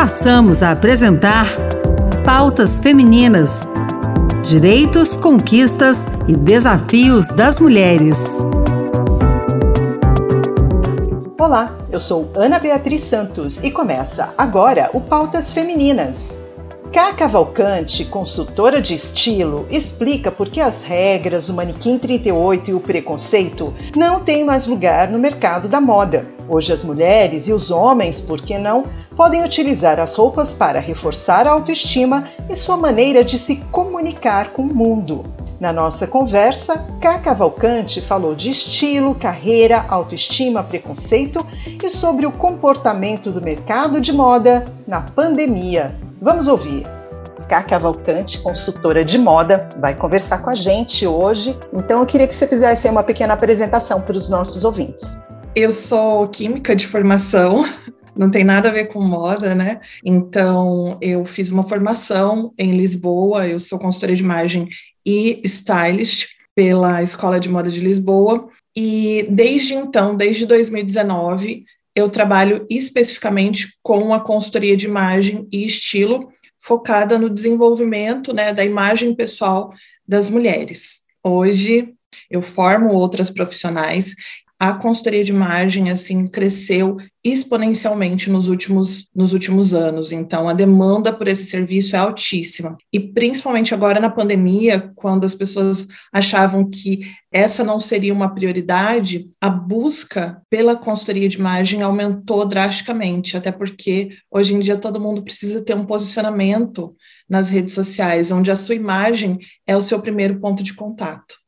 passamos a apresentar Pautas Femininas: Direitos, Conquistas e Desafios das Mulheres. Olá, eu sou Ana Beatriz Santos e começa agora o Pautas Femininas. Cá Cavalcante, consultora de estilo, explica por que as regras, o manequim 38 e o preconceito não têm mais lugar no mercado da moda. Hoje as mulheres e os homens, por que não, podem utilizar as roupas para reforçar a autoestima e sua maneira de se comunicar com o mundo. Na nossa conversa, Cá Cavalcante falou de estilo, carreira, autoestima, preconceito e sobre o comportamento do mercado de moda na pandemia. Vamos ouvir. Cá Cavalcante, consultora de moda, vai conversar com a gente hoje. Então eu queria que você fizesse uma pequena apresentação para os nossos ouvintes. Eu sou química de formação, não tem nada a ver com moda, né? Então, eu fiz uma formação em Lisboa, eu sou consultora de imagem e stylist pela Escola de Moda de Lisboa, e desde então, desde 2019, eu trabalho especificamente com a consultoria de imagem e estilo, focada no desenvolvimento né, da imagem pessoal das mulheres. Hoje, eu formo outras profissionais a consultoria de imagem assim cresceu exponencialmente nos últimos, nos últimos anos. Então, a demanda por esse serviço é altíssima. E principalmente agora na pandemia, quando as pessoas achavam que essa não seria uma prioridade, a busca pela consultoria de imagem aumentou drasticamente, até porque hoje em dia todo mundo precisa ter um posicionamento nas redes sociais, onde a sua imagem é o seu primeiro ponto de contato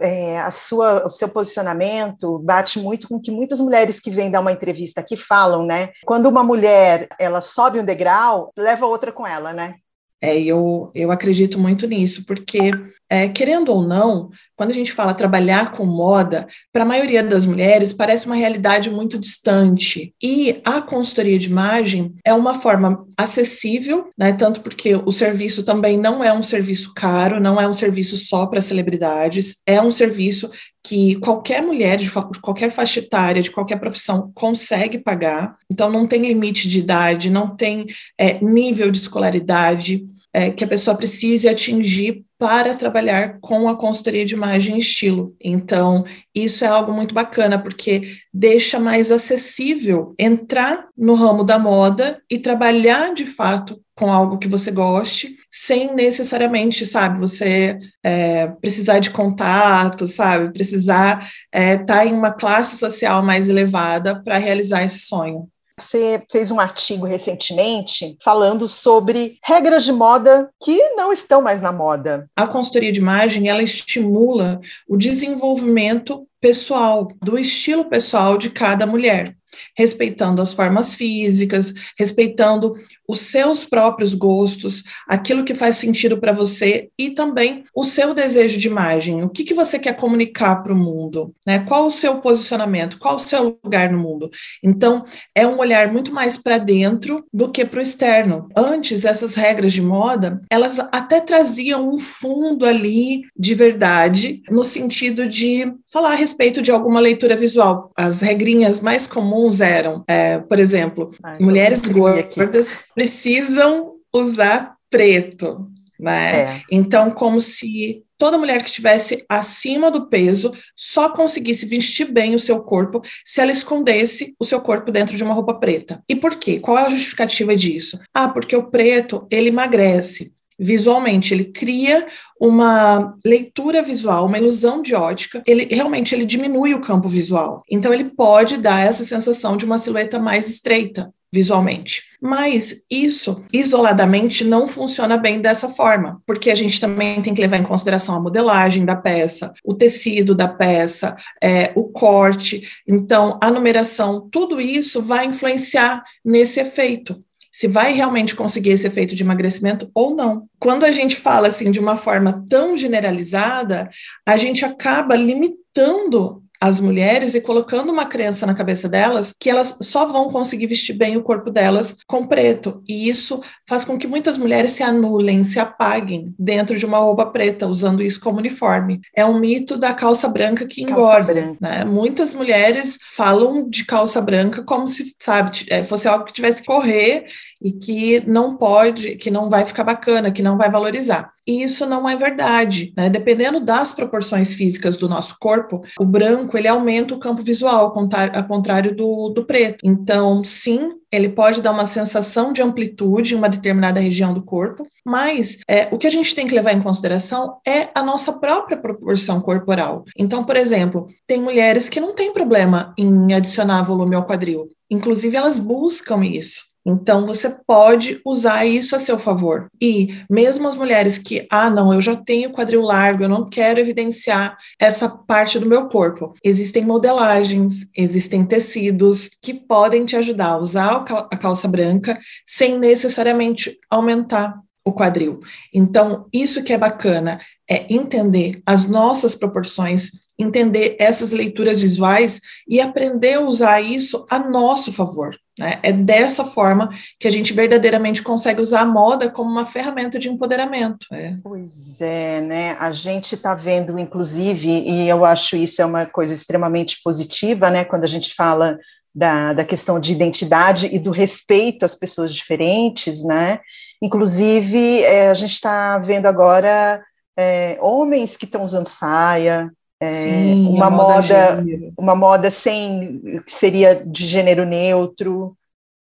é, a sua, o seu posicionamento bate muito com o que muitas mulheres que vêm dar uma entrevista aqui falam, né? Quando uma mulher ela sobe um degrau, leva outra com ela, né? É, eu, eu acredito muito nisso, porque, é, querendo ou não, quando a gente fala trabalhar com moda, para a maioria das mulheres parece uma realidade muito distante. E a consultoria de imagem é uma forma acessível, né, tanto porque o serviço também não é um serviço caro, não é um serviço só para celebridades, é um serviço que qualquer mulher de qualquer faixa etária, de qualquer profissão, consegue pagar. Então, não tem limite de idade, não tem é, nível de escolaridade é, que a pessoa precise atingir para trabalhar com a consultoria de imagem e estilo. Então, isso é algo muito bacana, porque deixa mais acessível entrar no ramo da moda e trabalhar de fato com algo que você goste, sem necessariamente, sabe, você é, precisar de contato, sabe, precisar estar é, tá em uma classe social mais elevada para realizar esse sonho. Você fez um artigo recentemente falando sobre regras de moda que não estão mais na moda. A consultoria de imagem, ela estimula o desenvolvimento pessoal, do estilo pessoal de cada mulher respeitando as formas físicas, respeitando os seus próprios gostos, aquilo que faz sentido para você e também o seu desejo de imagem. O que, que você quer comunicar para o mundo? Né? Qual o seu posicionamento? Qual o seu lugar no mundo? Então, é um olhar muito mais para dentro do que para o externo. Antes, essas regras de moda, elas até traziam um fundo ali de verdade, no sentido de falar a respeito de alguma leitura visual. As regrinhas mais comuns eram, é, por exemplo, Ai, mulheres gordas precisam usar preto, né? É. Então, como se toda mulher que estivesse acima do peso só conseguisse vestir bem o seu corpo se ela escondesse o seu corpo dentro de uma roupa preta. E por quê? Qual é a justificativa disso? Ah, porque o preto, ele emagrece visualmente, ele cria uma leitura visual, uma ilusão de ótica, ele realmente ele diminui o campo visual. Então ele pode dar essa sensação de uma silhueta mais estreita visualmente. Mas isso isoladamente não funciona bem dessa forma, porque a gente também tem que levar em consideração a modelagem da peça, o tecido da peça, é, o corte, então a numeração, tudo isso vai influenciar nesse efeito se vai realmente conseguir esse efeito de emagrecimento ou não. Quando a gente fala assim de uma forma tão generalizada, a gente acaba limitando as mulheres e colocando uma crença na cabeça delas que elas só vão conseguir vestir bem o corpo delas com preto. E isso faz com que muitas mulheres se anulem, se apaguem dentro de uma roupa preta, usando isso como uniforme. É um mito da calça branca que engorda. Branca. Né? Muitas mulheres falam de calça branca como se, sabe, é, fosse algo que tivesse que correr e que não pode, que não vai ficar bacana, que não vai valorizar. E isso não é verdade, né? Dependendo das proporções físicas do nosso corpo, o branco ele aumenta o campo visual, ao contrário do, do preto. Então, sim, ele pode dar uma sensação de amplitude em uma determinada região do corpo, mas é, o que a gente tem que levar em consideração é a nossa própria proporção corporal. Então, por exemplo, tem mulheres que não têm problema em adicionar volume ao quadril. Inclusive, elas buscam isso. Então, você pode usar isso a seu favor. E mesmo as mulheres que, ah, não, eu já tenho quadril largo, eu não quero evidenciar essa parte do meu corpo. Existem modelagens, existem tecidos que podem te ajudar a usar a calça branca sem necessariamente aumentar o quadril. Então, isso que é bacana é entender as nossas proporções, entender essas leituras visuais e aprender a usar isso a nosso favor. Né? É dessa forma que a gente verdadeiramente consegue usar a moda como uma ferramenta de empoderamento. É. Pois é, né? A gente está vendo, inclusive, e eu acho isso é uma coisa extremamente positiva, né? Quando a gente fala da, da questão de identidade e do respeito às pessoas diferentes, né? Inclusive, é, a gente está vendo agora é, homens que estão usando saia, é, Sim, uma moda, moda uma moda sem que seria de gênero neutro.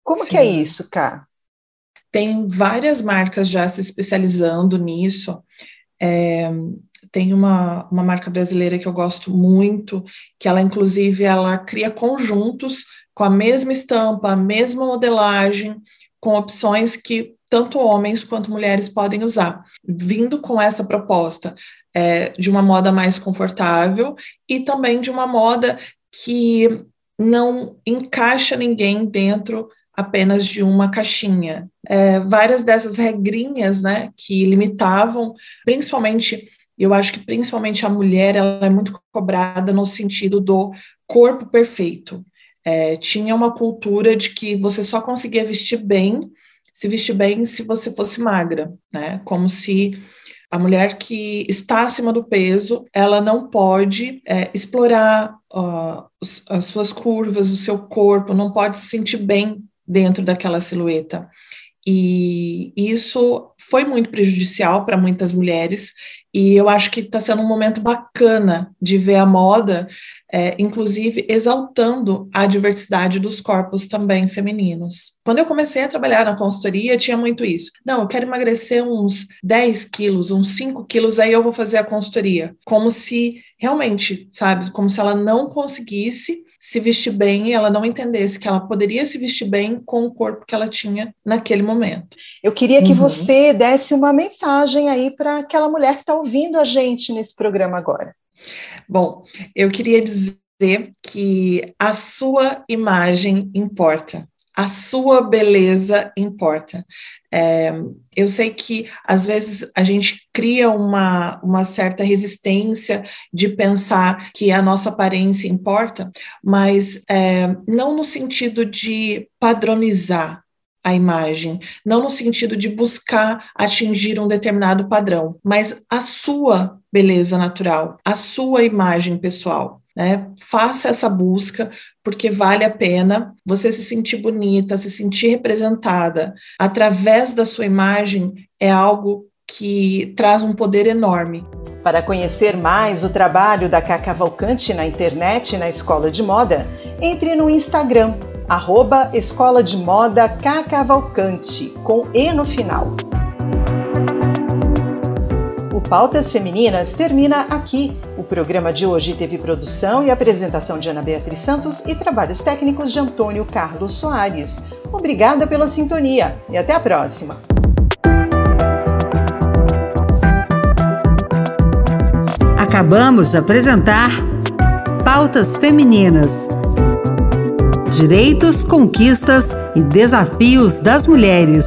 Como Sim. que é isso, Cá? Tem várias marcas já se especializando nisso. É, tem uma, uma marca brasileira que eu gosto muito, que ela, inclusive, ela cria conjuntos com a mesma estampa, a mesma modelagem, com opções que tanto homens quanto mulheres podem usar, vindo com essa proposta é, de uma moda mais confortável e também de uma moda que não encaixa ninguém dentro apenas de uma caixinha. É, várias dessas regrinhas, né, que limitavam, principalmente, eu acho que principalmente a mulher, ela é muito cobrada no sentido do corpo perfeito. É, tinha uma cultura de que você só conseguia vestir bem, se vestir bem se você fosse magra, né, como se a mulher que está acima do peso, ela não pode é, explorar as suas curvas, o seu corpo, não pode se sentir bem dentro daquela silhueta. E isso foi muito prejudicial para muitas mulheres, e eu acho que está sendo um momento bacana de ver a moda, é, inclusive exaltando a diversidade dos corpos também femininos. Quando eu comecei a trabalhar na consultoria, tinha muito isso. Não, eu quero emagrecer uns 10 quilos, uns 5 quilos, aí eu vou fazer a consultoria. Como se realmente, sabe, como se ela não conseguisse se vestir bem e ela não entendesse que ela poderia se vestir bem com o corpo que ela tinha naquele momento. Eu queria que uhum. você desse uma mensagem aí para aquela mulher que está ouvindo a gente nesse programa agora. Bom, eu queria dizer que a sua imagem importa a sua beleza importa. É, eu sei que às vezes a gente cria uma, uma certa resistência de pensar que a nossa aparência importa, mas é, não no sentido de padronizar a imagem, não no sentido de buscar atingir um determinado padrão, mas a sua beleza natural, a sua imagem pessoal. Né? Faça essa busca, porque vale a pena você se sentir bonita, se sentir representada através da sua imagem, é algo que traz um poder enorme. Para conhecer mais o trabalho da Cacá Cavalcante na internet e na Escola de Moda, entre no Instagram, arroba Escola de Moda Cavalcante, com E no final. O Pautas Femininas termina aqui. O programa de hoje teve produção e apresentação de Ana Beatriz Santos e trabalhos técnicos de Antônio Carlos Soares. Obrigada pela sintonia e até a próxima! Acabamos de apresentar Pautas Femininas. Direitos, conquistas e desafios das mulheres.